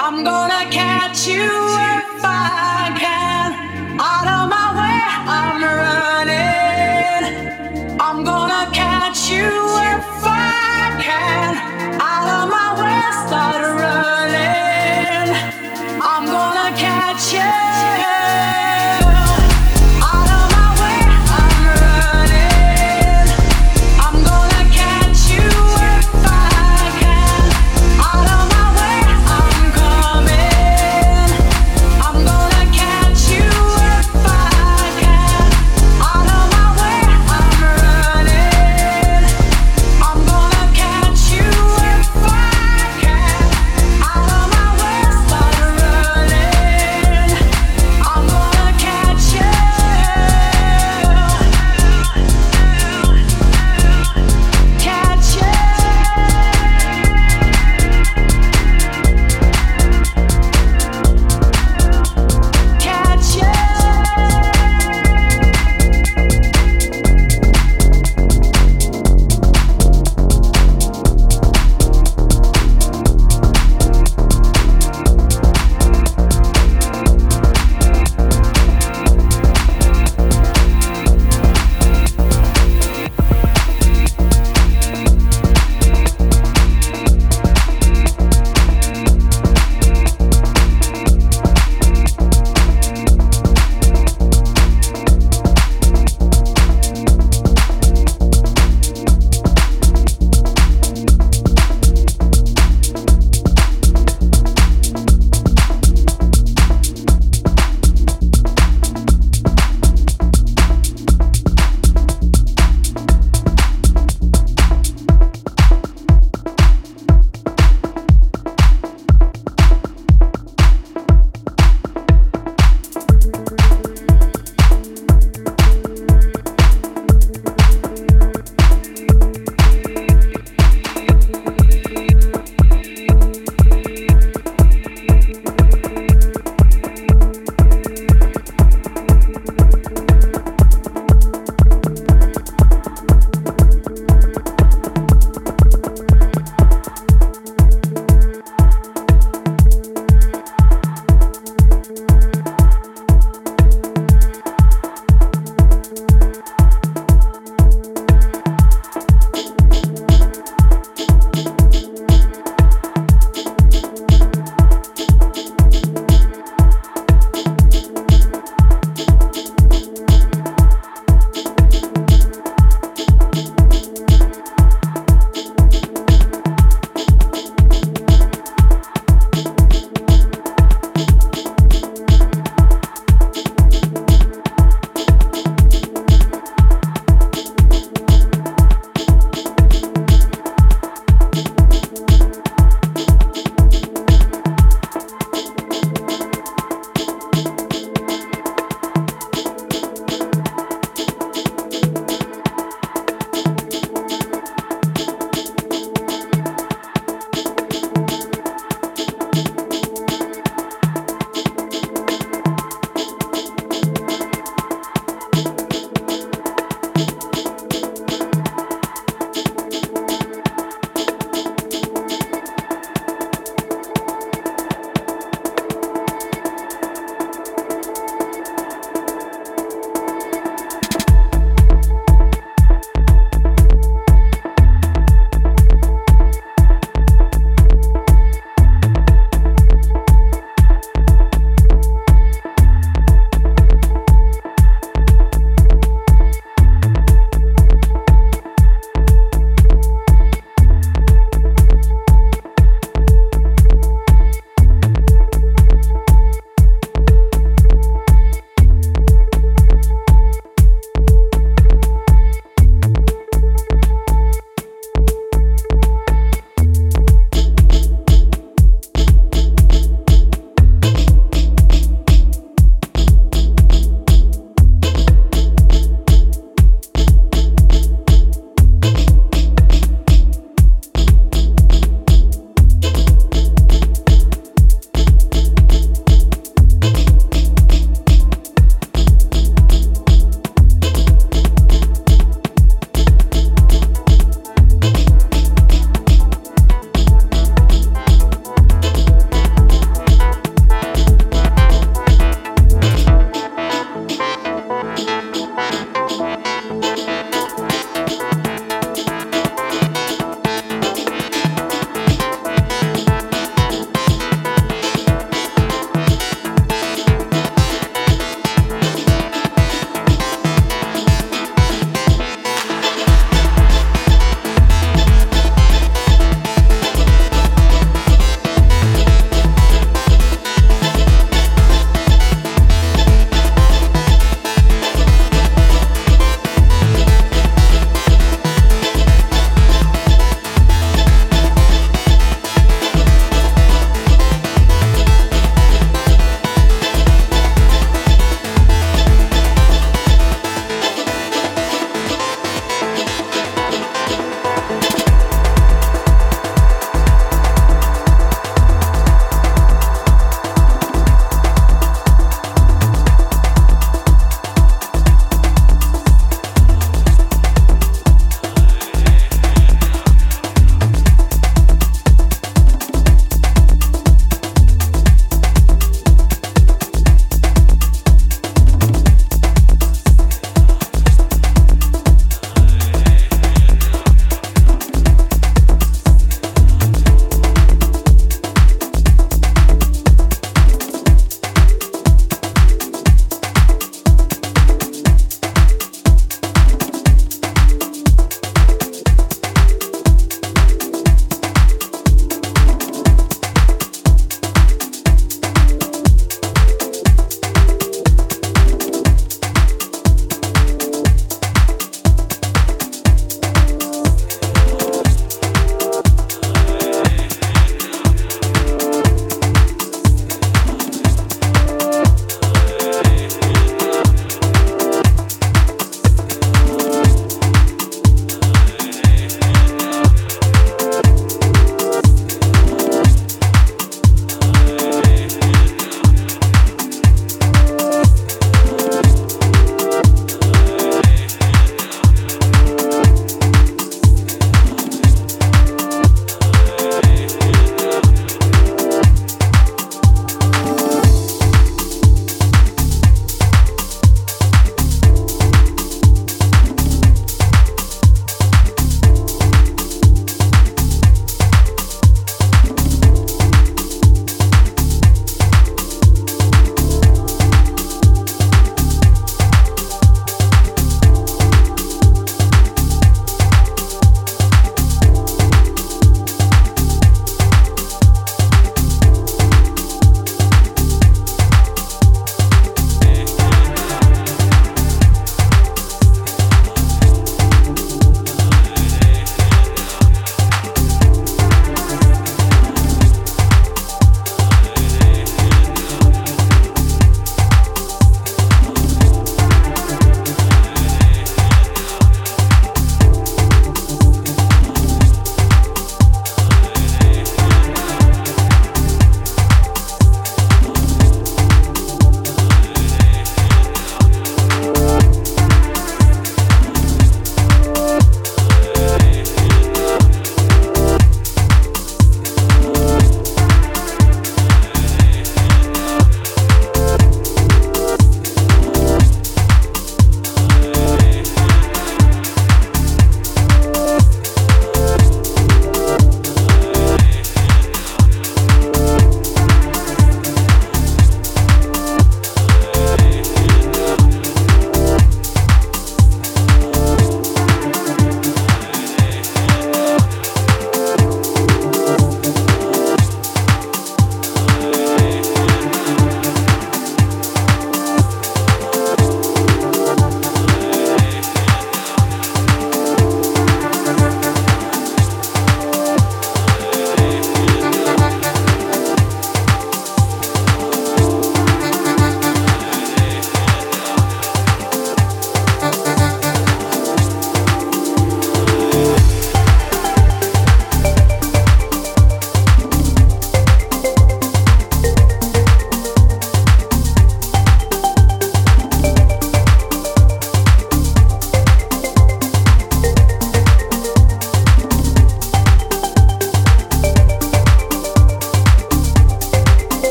I'm gonna catch you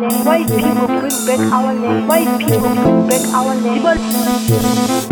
our. White people bring back our name. White people bring back our name.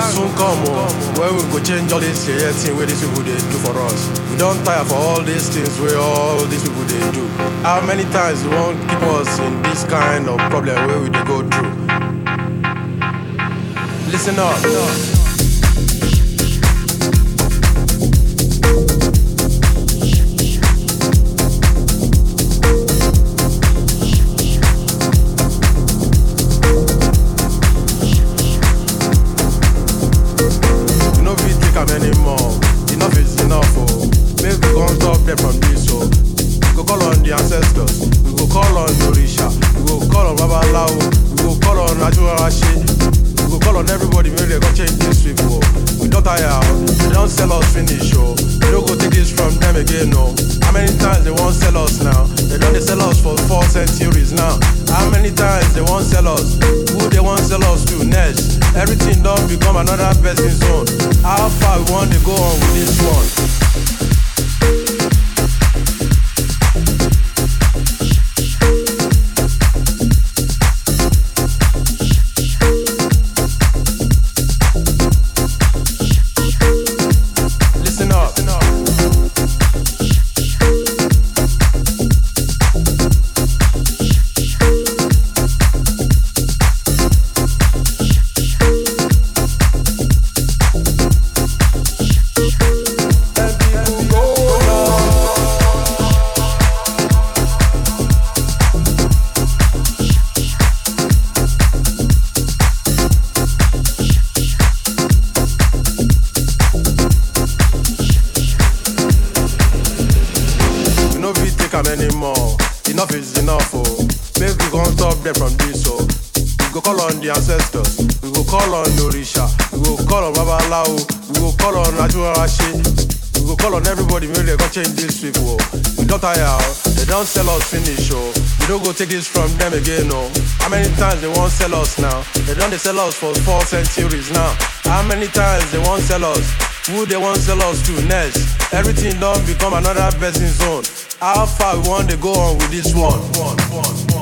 Soon come oh, when we go change all this yeah, thing wey these people they do for us. We don't tire for all these things wey all these people they do. How many times you wan keep us in this kind of problem where we dey go through? Listen up. We wan sell us? Who they wan sell us to next? Everything don become another person zone. How far we wan dey go on with this one? On Babalawo. We go call on Ajuarashi. We go call on everybody. Make they go change these people, oh. We don tire, oh. They don sell us finish, oh. We no go take this from them again, oh. How many times they wan sell us now? They don dey sell us for four centuries now. How many times they wan sell us? Who they wan sell us to next? Everything don become another person zone. How far we wan dey go on with this one? Listen